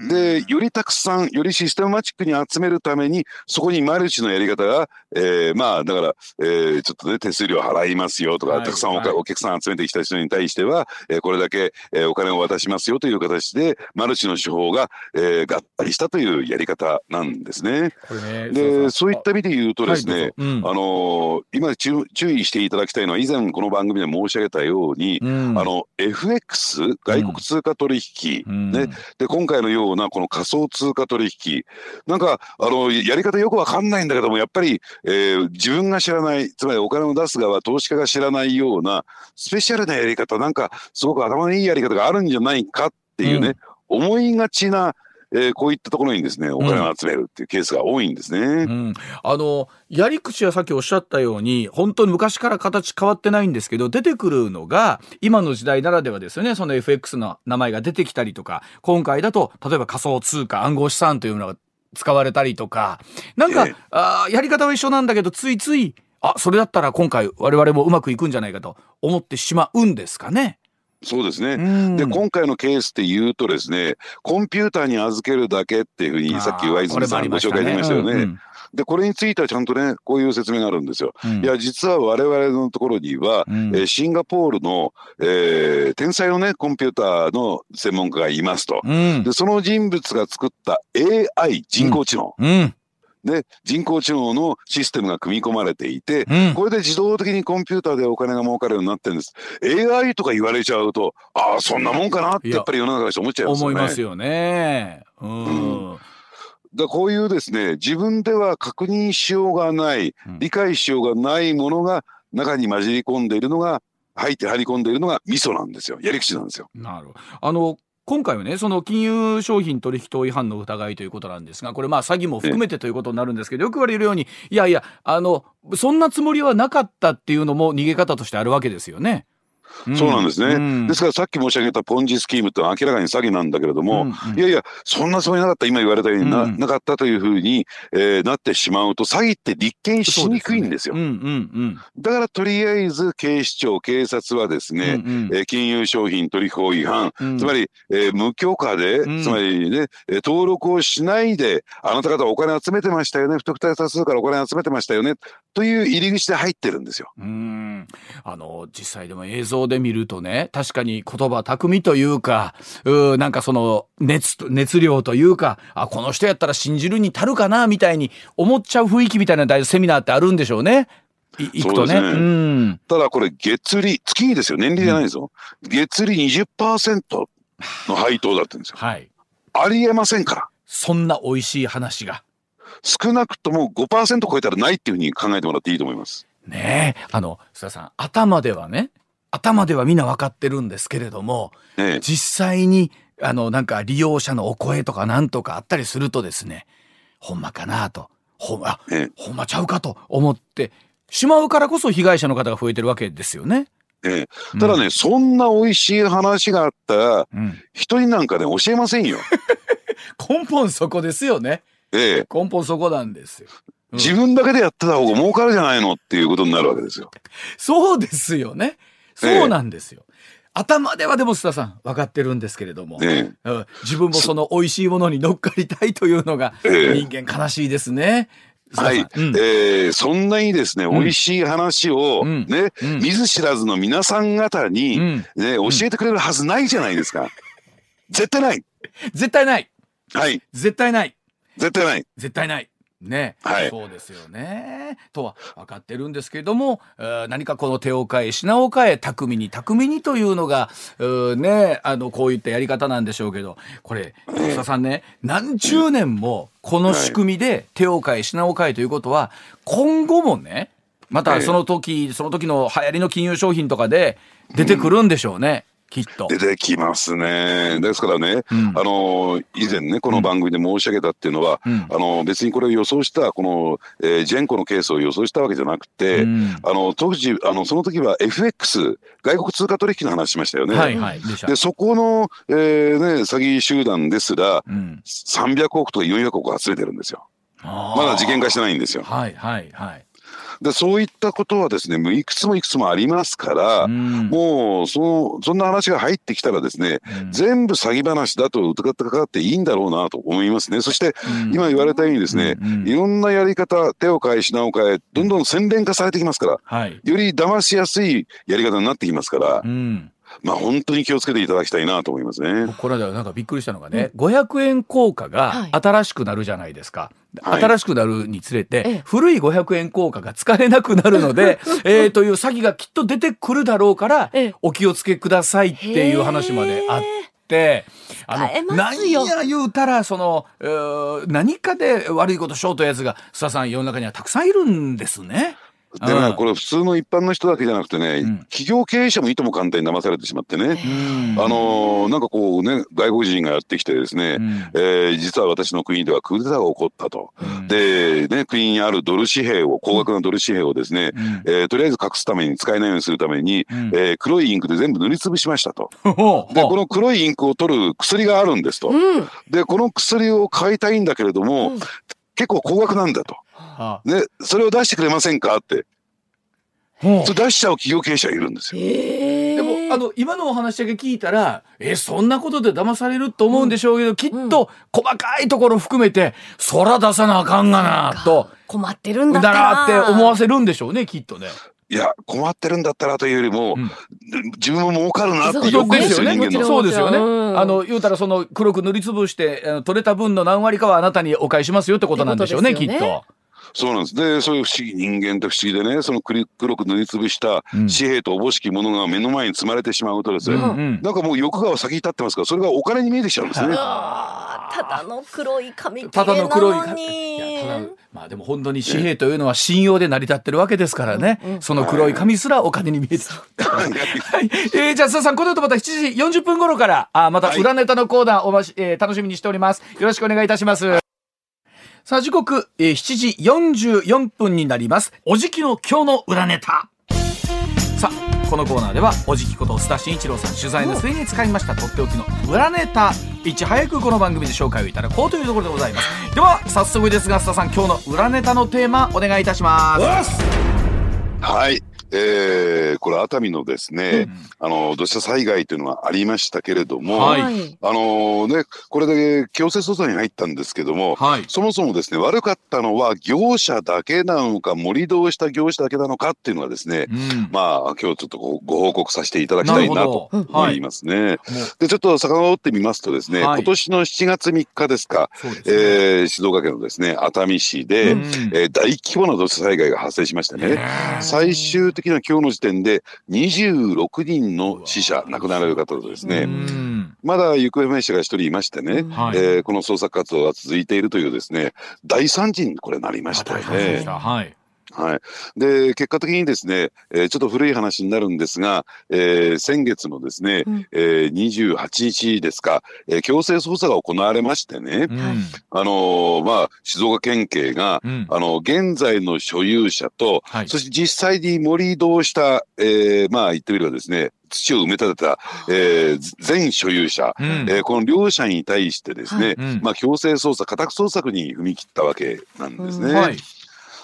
で、よりたくさん、よりシステマチックに集めるために、そこにマルチのやり方が、えーまあ、だから、えーちょっとね、手数料払いますよとか、はいたくさんお,、はい。お客さん集めてきた人に対しては、えーこれだけ、えーお金を渡しますよという形で、マルチの手法が、えー合体したというやり方なんですね。ねで、そういった意味で言うとですね、はいどうん。あのー今注注意していただきたいのは、以前この番組で申し上げたように、うん。あの、FX、外国通貨取引、うん。ね、で、今回のようなこの仮想通貨取引、なんか、あの、やり方よくわかんないんだけども、やっぱり、えー自分が知らない、つまりお金を出す側、投資家が知らないような、スペシャルなやり方、なんか、すごく頭のいいやり方があるんじゃないかっていうね、思いがちな、えーこういったところにですね、お金を集めるっていうケースが多いんですね。うん、あのやり口はさっきおっしゃったように本当に昔から形変わってないんですけど出てくるのが今の時代ならではですよねその FX の名前が出てきたりとか今回だと例えば仮想通貨暗号資産というのが使われたりとかなんか、ええあーやり方は一緒なんだけどついついあそれだったら今回我々もうまくいくんじゃないかと思ってしまうんですかね。そうですね。うん。で今回のケースで言うとですねコンピューターに預けるだけっていうふうにさっき上泉さんご紹介できましたよね。うん。でこれについてはちゃんとねこういう説明があるんですよ。うん。いや実は我々のところには、うん。えーシンガポールの、えー天才のねコンピューターの専門家がいますと。うん。でその人物が作った AI 人工知能、うんで人工知能のシステムが組み込まれていて、うんこれで自動的にコンピューターでお金が儲かるようになってるんです。AI とか言われちゃうと、ああ、そんなもんかなっていややっぱり世の中の人思っちゃいますよね。思いますよね。うんうだからこういうですね、自分では確認しようがない、うん理解しようがないものが中に混じり込んでいるのが、入って入り込んでいるのが味噌なんですよ。やり口なんですよ。なる。あの今回はねその金融商品取引等違反の疑いということなんですがこれまあ詐欺も含めてということになるんですけどよく言われるようにいやいやあのそんなつもりはなかったっていうのも逃げ方としてあるわけですよね。そうなんですね。うん。ですからさっき申し上げたポンジスキームって明らかに詐欺なんだけれども、うんうん。いやいや、そんなつもりなかった、今言われたようにな,、うん。なかったというふうに、えーなってしまうと、詐欺って立件しにくいんですよ。うんうんだからとりあえず警視庁、警察はですうん。ね、うんうん。えー金融商品取引法違反、うん。つまり、えー無許可で、うん。つまりね、えー登録をしないで、あなた方お金集めてましたよね、不特定多数からお金集めてましたよね、という入り口で入ってるんですよ。うん。あの実際でも映像で見るとね確かに言葉巧みというかうーなんかその熱と熱量というかあこの人やったら信じるに足るかなみたいに思っちゃう雰囲気みたいな大セミナーってあるんでしょうね。い行くとね。そうんただこれ月利、月にですよ、年利じゃないですよ。月利20%の配当だって言うんですよ。はい。ありえませんから。そんな美味しい話が。少なくとも5%超えたらないっていうふうに考えてもらっていいと思います。ねえあの須田さん頭ではね頭ではみんな分かってるんですけれどもねえ。実際にあのなんか利用者のお声とかなんとかあったりするとですねほんまかなとほんあえほんまちゃうかと思ってしまうからこそ被害者の方が増えてるわけですよね。ええ。えただね、そんな美味しい話があったら、うん、うん。人になんかね、教えませんよ。根本そこですよね。ええ。根本そこなんですよ。うん。自分だけでやってた方が儲かるじゃないのっていうことになるわけですよ。そうですよねそうなんですよ。頭ではでも須田さん分かってるんですけれども、自分もその美味しいものに乗っかりたいというのがええ。人間悲しいですね。はい、うん。えーそんなにですね、ん。美味しい話を、うん。ね、うん。見ず知らずの皆さん方に、うん。ね、教えてくれるはずないじゃないですか。絶対ない。絶対ない。はい、絶対ない。絶対ない。絶対ない。ね、はい。そうですよね。とは分かってるんですけれども、えー何かこの手を変え品を変え巧みに巧みにというのがうーねあのこういったやり方なんでしょうけど。これ吉田さんね何十年もこの仕組みで手を変え品を変えということは今後もねまたその時その時の流行りの金融商品とかで出てくるんでしょうね、きっと。出てきますね。ですからね、うんあの以前ねこの番組で申し上げたっていうのは、うんあの別にこれを予想したこの、えージェンコのケースを予想したわけじゃなくて、うんあの当時あのその時は FX 外国通貨取引の話しましたよね。はいはいでそこの、えーね、詐欺集団ですらうん300億とか400億集めてるんですよ。ままだ事件化してないんですよ。はいはいはい。でそういったことはですねもういくつもいくつもありますから、うんもうそのそんな話が入ってきたらですね、うん全部詐欺話だと疑ってかかっていいんだろうなと思いますね。そしてうん今言われたようにですね、うんうんいろんなやり方手を変え品を変えどんどん洗練化されてきますからはい。より騙しやすいやり方になってきますから、うん。まあ本当に気をつけていただきたいなと思いますね。僕この間なんかびっくりしたのがね、500円硬貨はいが新しくなるじゃないですか。はい。新しくなるにつれて、ええ。古い500円硬貨が使えなくなるので、えーという詐欺がきっと出てくるだろうからええ、お気をつけくださいっていう話まであって、あの、何や言うたら、その、えー何かで悪いことしようというやつが、須田さん世の中にはたくさんいるんですね。でねうん。これ普通の一般の人だけじゃなくてね、うん。企業経営者もいとも簡単に騙されてしまってね、うん。あのーなんかこうね外国人がやってきてですね、うん。えー実は私の国ではクーデターが起こったと。うん。で、ね、国にあるドル紙幣を高額なドル紙幣をですね、うん。えーとりあえず隠すために使えないようにするために、うん。えー黒いインクで全部塗りつぶしましたと。でこの黒いインクを取る薬があるんですと。うん。でこの薬を買いたいんだけれども、うん結構高額なんだと。あ。ね、それを出してくれませんかって。それ出しちゃう企業経営者がいるんですよ。でもああの今のお話だけ聞いたらえそんなことで騙されると思うんでしょうけど、きっと細かいところ含めてそら出さなあかんがなと。困ってるんだなって思わせるんでしょうねきっとね。いや困ってるんだったらというよりも、うん自分も儲かるなってそう欲ですよですよね人間の。そうですよね。うんあの言うたらその黒く塗りつぶして取れた分の何割かはあなたにお返ししますよってことなんでしょうねきっと。そうなんです。で、そういう不思議、人間って不思議でね、その黒黒く塗りつぶしたうん。紙幣とおぼしきものが目の前に積まれてしまうとですね、うんうん。なんかもう欲が先に立ってますか？ら、それがお金に見えてきちゃうんですね。ただの黒い紙切ただれなの黒いかのにいやただまあでも本当に紙幣というのは信用で成り立ってるわけですからね、その黒い紙すらお金に見えて。る。はい、えー、じゃあ須田さんこの後また7時40分頃からあまた裏ネタのコーナーおまし、えー楽しみにしております。よろしくお願いいたしますさあ時刻、えー、7時44分になります。おじきの今日の裏ネタ。さあこのコーナーではおじきこと須田慎一郎さん取材の末に使いましたとっておきの裏ネタ。いち早くこの番組で紹介をいただこうというところでございます。では早速ですが須田さん今日の裏ネタのテーマお願いいたします。はい。えー、これ熱海のですね、あの土砂災害というのがありましたけれども、はい。はいあのねこれで強制捜査に入ったんですけども、はい。そもそもですね悪かったのは業者だけなのか盛り土をした業者だけなのかっていうのはですね、うん。まあ今日ちょっとごご報告させていただきたいなと思いますね。もう。でちょっと遡ってみますとですね、はい。今年の7月3日ですか、すね。えー静岡県のですね熱海市で、うん。えー大規模な土砂災害が発生しましてね、最終的な今日の時点で26人の死者亡くなられる方とですね、うん。まだ行方不明者が一人いましてね、はい。えーこの捜索活動が続いているというですね大惨事にこれなりましたよね大変でし。た。はいはい、で結果的にですね、えーちょっと古い話になるんですが、えー先月のですね、うん。えー28日ですか、えー強制捜査が行われましてね、うん。あのーまあ、静岡県警が、うん。あの現在の所有者と、はい。そして実際に盛り土をした、えーまあ言ってみればですね土を埋め立てた、えー全所有者、うん。えーこの両者に対してですね、うん。まあ、強制捜査家宅捜索に踏み切ったわけなんですね。はい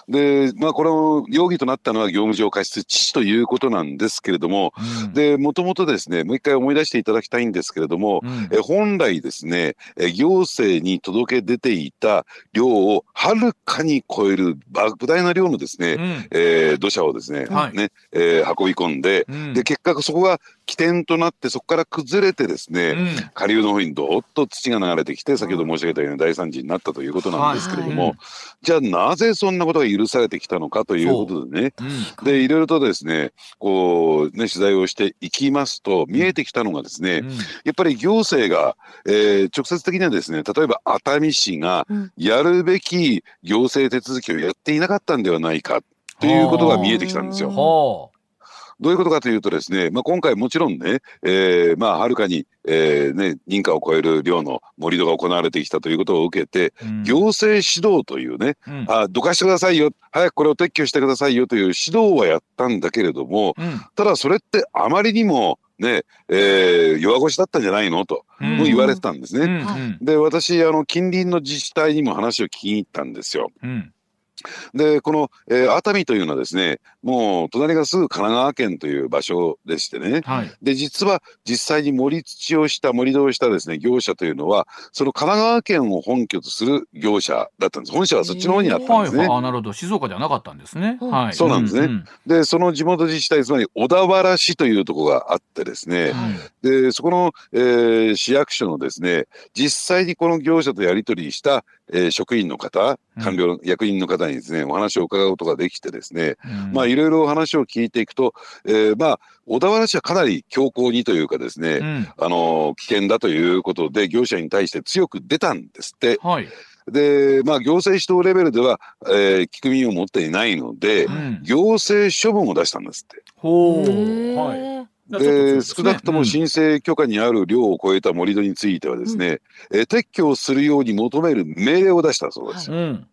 で、まあ、この容疑となったのは業務上過失致死ということなんですけれども、うん。で、もともとですね、もう一回思い出していただきたいんですけれども、うん。え本来ですね、え行政に届け出ていた量をはるかに超える莫大な量のですね、うん。えー土砂をですね、はい。ね、えー運び込んで、うん。で、結果そこが起点となって、そこから崩れてですね、うん。下流の方にどーっと土が流れてきて、先ほど申し上げたように大惨事になったということなんですけれども、はいじゃあなぜそんなことが許されてきたのかということでね、う。ん。で、いろいろとですね、こう、ね、取材をしていきますと、見えてきたのがですね、うん。やっぱり行政が、えー直接的にはですね、例えば熱海市がうん。やるべき行政手続きをやっていなかったんではないかということが見えてきたんですよ。はどういうことかというとですね、まあ、今回もちろんね、えーまあ、はるかに、えーね、認可を超える量の盛り土が行われてきたということを受けて、あうん。行政指導というね、うん。あどかしてくださいよ、早くこれを撤去してくださいよという指導はやったんだけれども、うん。ただそれってあまりにもね、えー弱腰だったんじゃないのと、うん。もう言われてたんですね。で、私、あの、近隣の自治体にも話を聞きに行ったんですよ。うんで、この、えー熱海というのはですね、もう隣がすぐ神奈川県という場所でしてね、はい。で、実は実際に盛り土をした、盛り土をしたですね、業者というのは、その神奈川県を本拠とする業者だったんです。本社はそっちの方にあったんですね。はいはい。あなるほど。静岡ではなかったんですね。うん。はい。そうなんですね。んで、その地元自治体、つまり小田原市というところがあってですね、で、そこの、えー市役所のですね、実際にこの業者とやり取りした、えー職員の方、官僚の、役員の方にですね、お話を伺うことができてですね、うん。まあ、いろいろ話を聞いていくと、えーまあ、小田原市はかなり強硬にというかですね、うん。あのー危険だということで、業者に対して強く出たんですって。はい。で、まあ、行政指導レベルでは、えー聞く耳を持っていないので、うん。行政処分を出したんですって。ほう。はいで、少なくともうん申請許可にある量を超えた盛り土についてはですね、えー撤去をするように求める命令を出したそうですよ。うん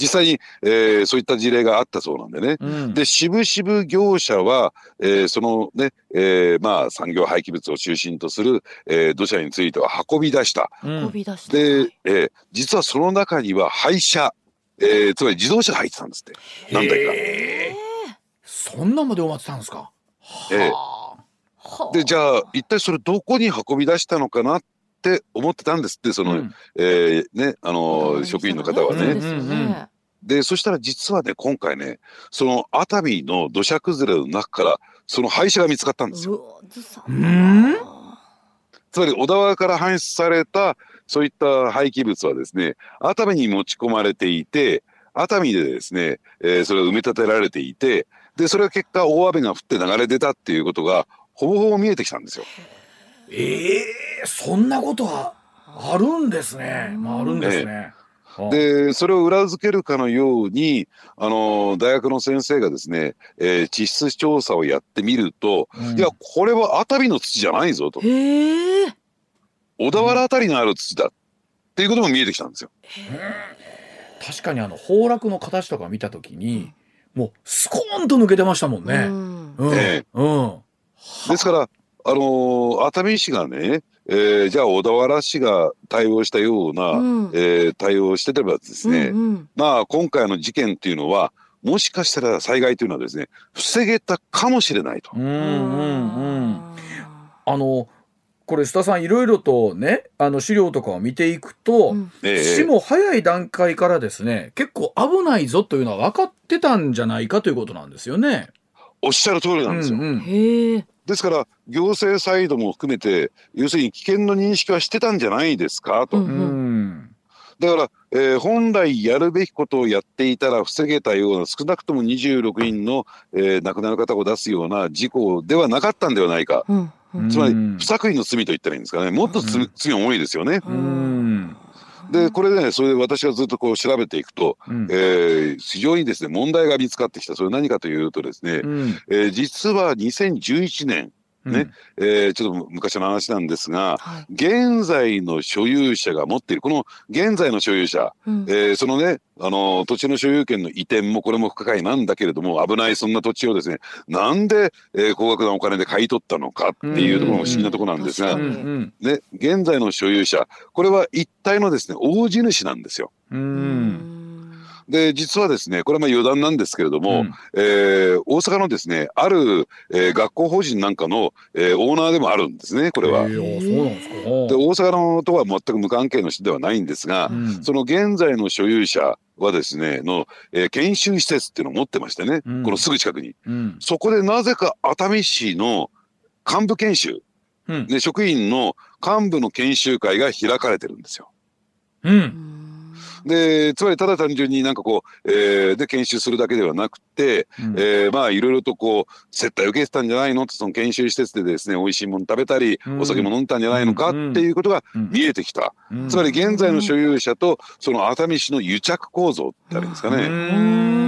実際に、えーそういった事例があったそうなんでね。うんで、渋々業者は、えーそのね、えーまあ産業廃棄物を中心とする、えー土砂については運び出した。うん飛び出した。で、えー実はその中には廃車、えーつまり自動車が入ってたんですって。何台か。そんなまで終わってたんですか？ええはあでじゃあ一体それどこに運び出したのかなって思ってたんですってその、うんえーねあの職員の方はね。そうですよね。でそしたら実はね今回ねその熱海の土砂崩れの中からその廃車が見つかったんですよ。つまり小田原から搬出されたそういった廃棄物はですね熱海に持ち込まれていて熱海でですね、えーそれを埋め立てられていてでそれが結果大雨が降って流れ出たっていうことがほぼほぼ見えてきたんですよ。ええそんなことはあるんですね。まああるんですね。あでそれを裏付けるかのようにあの大学の先生がですね、えー地質調査をやってみると、うんいやこれは熱海の土じゃないぞと。小田原あたりにある土だっていうことも見えてきたんですよ。確かにあの崩落の形とか見たときに、もうスコーンと抜けてましたもんね。うんうん。ええうん。ですから、あのー熱海市がね、えーじゃあ小田原市が対応したような、うんえー対応をしてればですね、うんうんまあ今回の事件っていうのはもしかしたら災害というのはですね防げたかもしれないと。うんうんうん。あのこれ須田さんいろいろとねあの資料とかを見ていくと、うんええ市も早い段階からですね結構危ないぞというのは分かってたんじゃないかということなんですよね。おっしゃる通りなんですよ。うんうん。ですから行政サイドも含めて要するに危険の認識はしてたんじゃないですかと。うんうんだから、えー本来やるべきことをやっていたら防げたような少なくとも26人の、えー亡くなる方を出すような事故ではなかったんではないか。うんうんつまりうん不作為の罪と言ったらいいんですかねもっとつうん罪重いですよね。うんでこれでねそれで私がずっとこう調べていくと、うん。えー非常にですね問題が見つかってきた。それ何かというとですね、うん。えー実は2011年、ね。えーちょっと昔の話なんですがはい。現在の所有者が持っているこの現在の所有者、うん。えーそのねあの土地の所有権の移転もこれも不可解なんだけれども危ないそんな土地をですねなんで、えー高額なお金で買い取ったのかっていうところも不思議なところなんですが、うん。う確かん。ね、現在の所有者これは一体のですね大地主なんですよ。ううんんで実はですねこれはまあ余談なんですけれども、うん。えー大阪のですねある、えー学校法人なんかの、えーオーナーでもあるんですねこれは。えーあそうなんですか。で大阪のとは全く無関係の人ではないんですが、うん。その現在の所有者はですねの、えー研修施設っていうのを持ってましてね、うん。このすぐ近くに。うん。そこでなぜか熱海市の幹部研修、うん。ね、職員の幹部の研修会が開かれてるんですよ。ううんんでつまりただ単純になんかこう、えーで研修するだけではなくて、うん。えーまあいろいろとこう接待を受けてたんじゃないの？ってその研修施設でですね美味しいもの食べたり、うん。お酒も飲んだんじゃないのか？っていうことがうん。見えてきた、うん。つまり現在の所有者とその熱海市の癒着構造ってあるんですかね、うん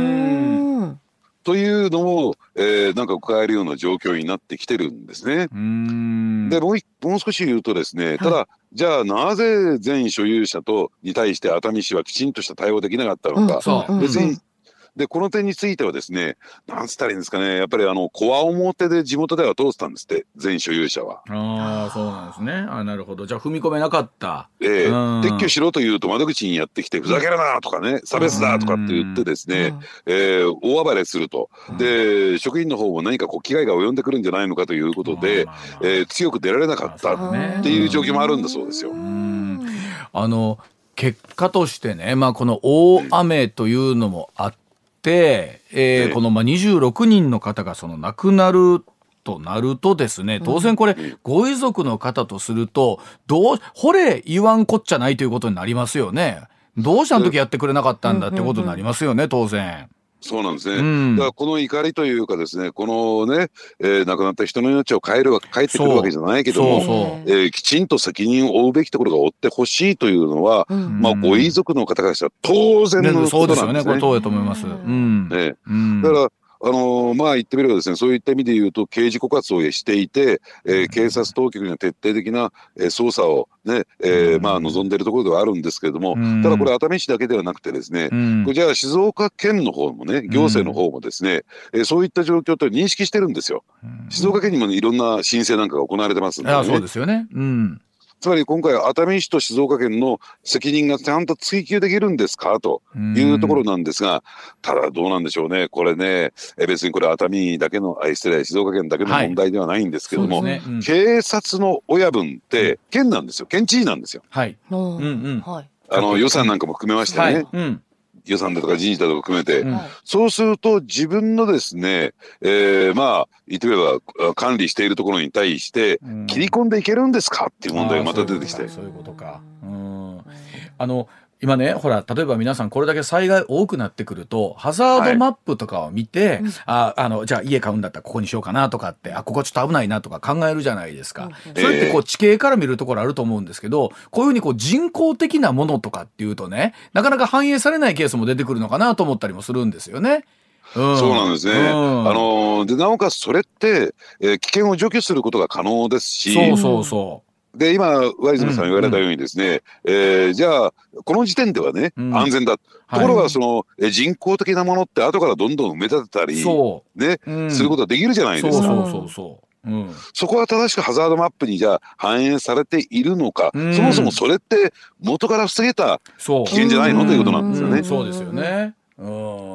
というのを、えーなんか伺えるような状況になってきてるんですね。うん。でもういもう少し言うとですねただ、じゃあなぜ全所有者とに対して熱海市はきちんとした対応できなかったのか、うん。別に、でこの点についてはですねなんつったらいいんですかねやっぱりあのこわ表で地元では通ってたんですって全所有者は。ああそうなんですね。あなるほど。じゃあ踏み込めなかった。ええうん撤去しろと言うと窓口にやってきてふざけるなとかね差別だとかって言ってですね、えー大暴れするとで職員の方も何かこう危害が及んでくるんじゃないのかということで、えー強く出られなかったっていう状況もあるんだそうですよう。んあの結果としてね、まあ、この大雨というのもあって、えーええこのまあ26人の方がその亡くなるとなるとですね当然これ、んご遺族の方とするとどうほれ言わんこっちゃないということになりますよね。どうしたん時やってくれなかったんだってことになりますよね当然。そうなんですね。うん。だからこの怒りというかですねこのね、えー亡くなった人の命を変えるわ帰ってくるわけじゃないけどもそうそうえーきちんと責任を負うべきところが負ってほしいというのは、うん。まあ、ご遺族の方からしたら当然のそうことですよね。これなんですね。当やと思います。うん。ね。うん。だからあのーまあ言ってみればですねそういった意味で言うと刑事告発をしていて、えー警察当局には徹底的な、えー捜査をね、えーうん。まあ望んでいるところではあるんですけれども、うん。ただこれ熱海市だけではなくてですね、うん。これじゃあ静岡県の方もね行政の方もですね、えーそういった状況と認識してるんですよ。静岡県にもいろんな申請なんかが行われてますんで、ね、あそうですよね。うん。つまり今回熱海市と静岡県の責任がちゃんと追及できるんですか？というところなんですが、ただどうなんでしょうね、これね、え別にこれ熱海だけの、あ失礼、静岡県だけの問題ではないんですけども、はいね。うん。警察の親分って県なんですよ、県知事なんですよ。はい。うん。うんうん。はい。あの予算なんかも含めましてね、はい。うん。予算だとか人事だとか含めて、うんはいそうすると自分のですね、えーまあ言ってみればあ管理しているところに対してうん切り込んでいけるんですかっていう問題がまた出てきて。そういうことか。うん。あの今ねほら例えば皆さんこれだけ災害多くなってくるとハザードマップとかを見て、ああのじゃあ家買うんだったらここにしようかなとかってあここちょっと危ないなとか考えるじゃないですか、うんそれってこう地形から見るところあると思うんですけどこういうふうにこう人工的なものとかっていうとねなかなか反映されないケースも出てくるのかなと思ったりもするんですよね。うん。そうなんですね。うん。あのでなおかつそれって、えー危険を除去することが可能ですし、そうそうそで今ワイズムさん言われたようにですね、えーじゃあこの時点ではね、うん。安全だ。と。ころがその、えー人工的なものって後からどんどん埋め立てたうりそね、う、うん。することができるじゃないですか。そうそうそうそう。うん。そこは正しくハザードマップにじゃあ反映されているのか、うん。そもそもそれって元から防げたそう。危険じゃないのということなんですよね。うん。そうですよね。うん。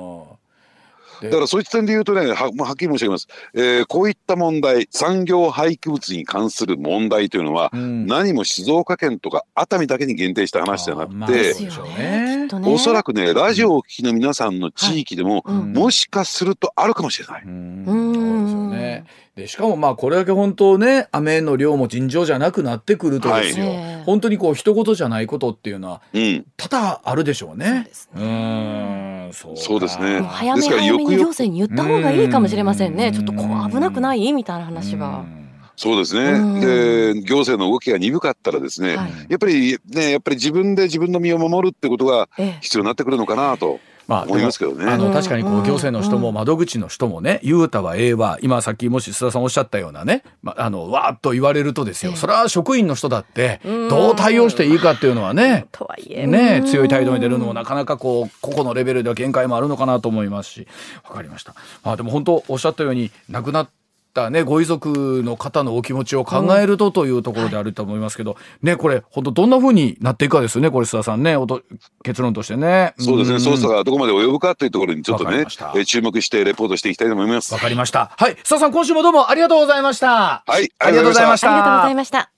でだからそういった点で言うとねは,、まあ、はっきり申し上げます、えーこういった問題産業廃棄物に関する問題というのは、うん。何も静岡県とか熱海だけに限定した話じゃなくて、まあね。おそらくねラジオをお聞きの皆さんの地域でも、うん。もしかするとあるかもしれない。うん。うんそうですよね。でしかもまあこれだけ本当ね雨の量も尋常じゃなくなってくるとですよ、はい。本当にこう一言じゃないことっていうのはうん、多々あるでしょうね。そうん。そうか。そうですね。早めですから早めに行政に言った方がいいかもしれませんね。うん。ちょっとこう危なくない？みたいな話は。うん。そうですね、うん。で行政の動きが鈍かったらですね、はい。やっぱりねやっぱり自分で自分の身を守るってことがええ。必要になってくるのかなとまあ思いますけどね。あの確かにこううん。行政の人も窓口の人もね言うたはええわ今さっきもし須田さんおっしゃったようなね、まあのわーっと言われるとですよ、ええ。それは職員の人だってうん。どう対応していいかっていうのはねとはいえ。ねうん。強い態度に出るのもなかなかこう個々のレベルでは限界もあるのかなと思いますし。わかりました。まあでも本当おっしゃったように亡くなったね、ご遺族の方のお気持ちを考えるとというところであると思いますけど、ねこれ本当どんな風になっていくかですよねこれ須田さんねおと結論としてね。そうですね、ん捜査がどこまで及ぶかというところにちょっとねえー注目してレポートしていきたいと思います。わかりました。はい。須田さん、今週もどうもありがとうございました。はい、ありがとうございましたありがとうございました。